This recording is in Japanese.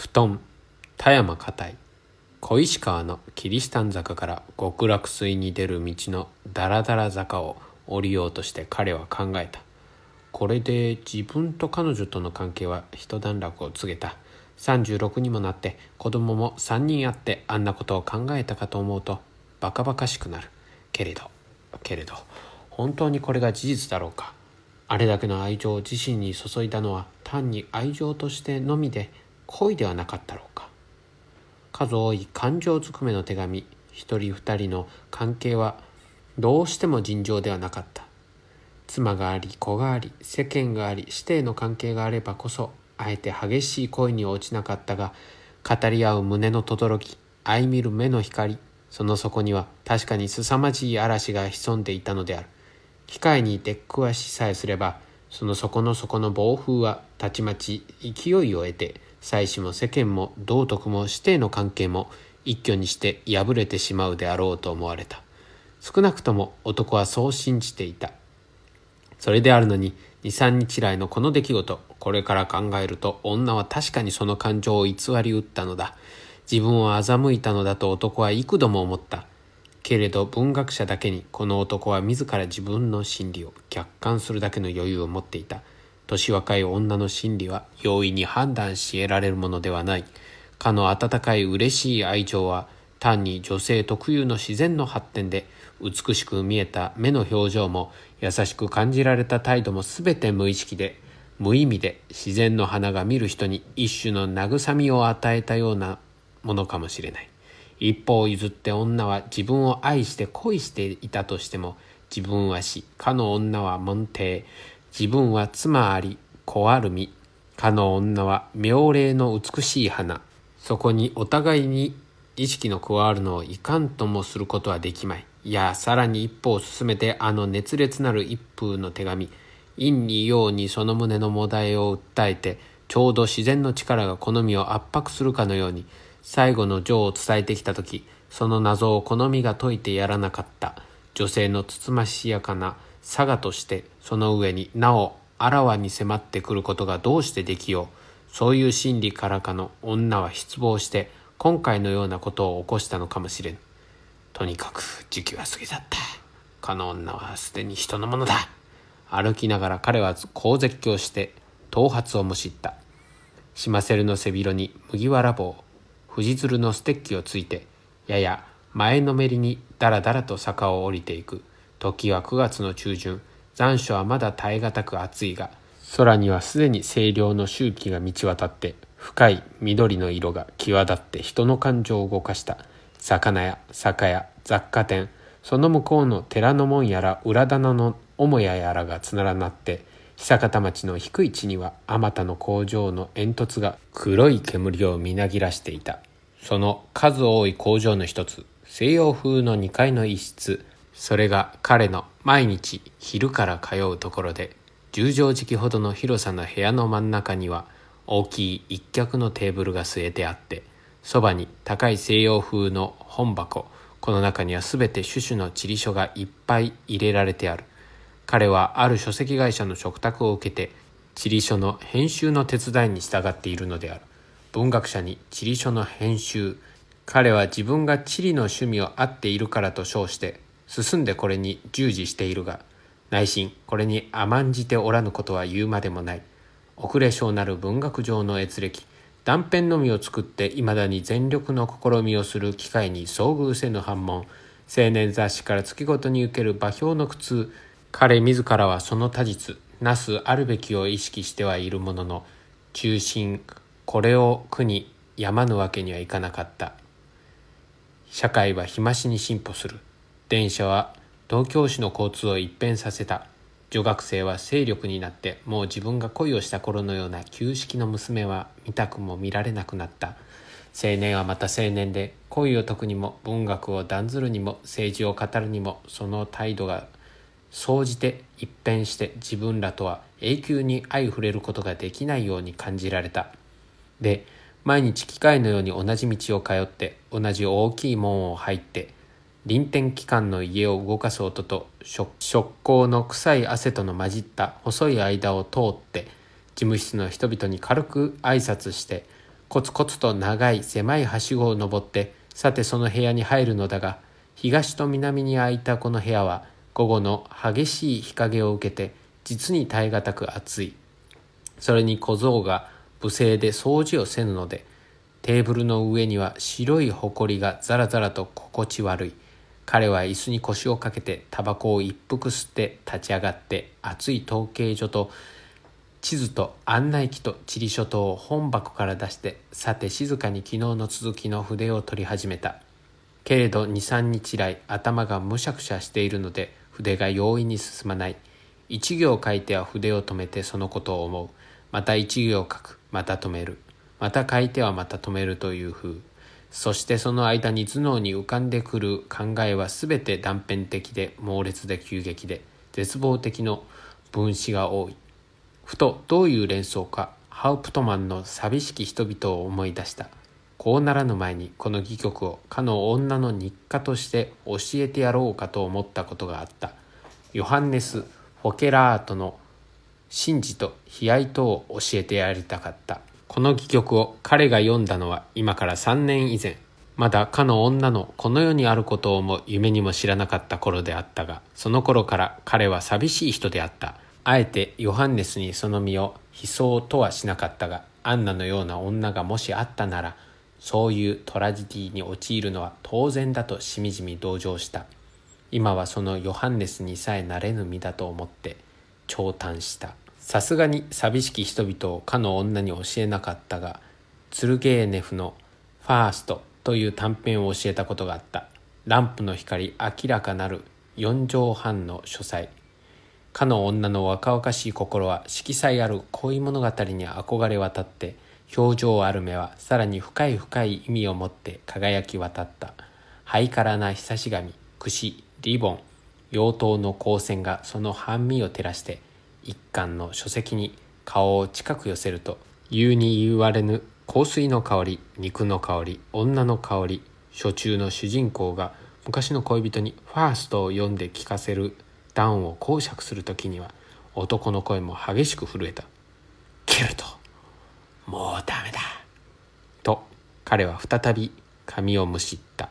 布団田山硬い。小石川のキリシタン坂から極楽水に出る道のダラダラ坂を降りようとして彼は考えた。これで自分と彼女との関係は一段落を告げた。36にもなって子供も3人あってあんなことを考えたかと思うとバカバカしくなる。けれどけれど本当にこれが事実だろうか。あれだけの愛情を自身に注いだのは単に愛情としてのみで恋ではなかったろうか。数多い感情ずくめの手紙。一人二人の関係はどうしても尋常ではなかった。妻があり子があり世間があり師弟の関係があればこそあえて激しい恋に落ちなかったが語り合う胸の轟き相見る目の光その底には確かに凄まじい嵐が潜んでいたのである。機械に出っくわしさえすればその底の底の暴風はたちまち勢いを得て妻子も世間も道徳も師弟の関係も一挙にして破れてしまうであろうと思われた。少なくとも男はそう信じていた。それであるのに23日来のこの出来事これから考えると女は確かにその感情を偽り打ったのだ。自分を欺いたのだと男は幾度も思った。けれど文学者だけにこの男は自ら自分の心理を客観するだけの余裕を持っていた。年若い女の心理は容易に判断し得られるものではない。かの温かい嬉しい愛情は単に女性特有の自然の発展で美しく見えた目の表情も優しく感じられた態度も全て無意識で無意味で自然の花が見る人に一種の慰みを与えたようなものかもしれない。一方譲って女は自分を愛して恋していたとしても自分は死。かの女は門弟。自分は妻あり子ある身かの女は妙齢の美しい花。そこにお互いに意識の加わるのをいかんともすることはできまい。いやさらに一歩を進めてあの熱烈なる一風の手紙。陰にようにその胸のもだえを訴えてちょうど自然の力が好みを圧迫するかのように最後の情を伝えてきた時その謎を好みが解いてやらなかった。女性のつつましやかな佐賀としてその上になおあらわに迫ってくることがどうしてできようそういう心理からかの女は失望して今回のようなことを起こしたのかもしれん。とにかく時期は過ぎ去った。かの女はすでに人のものだ。歩きながら彼はこう絶叫して頭髪をむしった。しませるの背広に麦わら帽藤鶴のステッキをついてやや前のめりにだらだらと坂を降りていく。時は9月の中旬。残暑はまだ耐え難く暑いが空にはすでに清涼の周期が満ち渡って深い緑の色が際立って人の感情を動かした。魚や酒屋雑貨店その向こうの寺の門やら裏棚の母屋やらがつならなって久方町の低い地にはあまたの工場の煙突が黒い煙をみなぎらしていた。その数多い工場の一つ西洋風の2階の一室。それが彼の毎日昼から通うところで十畳敷ほどの広さの部屋の真ん中には大きい一脚のテーブルが据えてあってそばに高い西洋風の本箱。この中には全て種々の地理書がいっぱい入れられてある。彼はある書籍会社の嘱託を受けて地理書の編集の手伝いに従っているのである。文学者に地理書の編集。彼は自分が地理の趣味を合っているからと称して進んでこれに従事しているが内心これに甘んじておらぬことは言うまでもない。遅れ性なる文学上の閲歴断片のみを作っていまだに全力の試みをする機会に遭遇せぬ反問。青年雑誌から月ごとに受ける馬評の苦痛彼自らはその他実なすあるべきを意識してはいるものの中心これを苦にやまぬわけにはいかなかった。社会は日増しに進歩する。電車は東京市の交通を一変させた。女学生は勢力になってもう自分が恋をした頃のような旧式の娘は見たくも見られなくなった。青年はまた青年で恋を解くにも文学を断ずるにも政治を語るにもその態度が総じて一変して自分らとは永久に相触れることができないように感じられた。で毎日機械のように同じ道を通って同じ大きい門を入って臨転機関の家を動かす音と食行の臭い汗との混じった細い間を通って事務室の人々に軽く挨拶してコツコツと長い狭いはしごを登ってさてその部屋に入るのだが東と南に開いたこの部屋は午後の激しい日陰を受けて実に耐え難く暑い。それに小僧が無声で掃除をせぬのでテーブルの上には白いほこりがザラザラと心地悪い。彼は椅子に腰をかけてタバコを一服吸って立ち上がって熱い統計所と地図と案内機と地理書等を本箱から出してさて静かに昨日の続きの筆を取り始めた。けれど23日来頭がむしゃくしゃしているので筆が容易に進まない。一行書いては筆を止めてそのことを思う。また一行書く。また止める。また書いてはまた止めるという風。そしてその間に頭脳に浮かんでくる考えは全て断片的で猛烈で急激で絶望的の分子が多い。ふとどういう連想かハウプトマンの寂しき人々を思い出した。こうならぬ前にこの戯曲をかの女の日課として教えてやろうかと思ったことがあった。ヨハンネス・フォケラートの神事と悲哀とを教えてやりたかった。この戯曲を彼が読んだのは今から3年以前。まだかの女のこの世にあることをも夢にも知らなかった頃であったがその頃から彼は寂しい人であった。あえてヨハンネスにその身を悲壮とはしなかったがアンナのような女がもしあったならそういうトラジディに陥るのは当然だとしみじみ同情した。今はそのヨハンネスにさえなれぬ身だと思って長嘆した。さすがに寂しき人々をかの女に教えなかったがツルゲーネフの「ファースト」という短編を教えたことがあった。ランプの光明らかなる四畳半の書斎。かの女の若々しい心は色彩ある恋物語に憧れ渡って表情ある目はさらに深い深い意味を持って輝き渡った。ハイカラな久し髪櫛リボン妖刀の光線がその半身を照らして一巻の書籍に顔を近く寄せると言うに言われぬ香水の香り肉の香り女の香り書中の主人公が昔の恋人に「ファースト」を読んで聞かせる段を講釈する時には男の声も激しく震えた「ケルトもうダメだ」と彼は再び髪をむしった。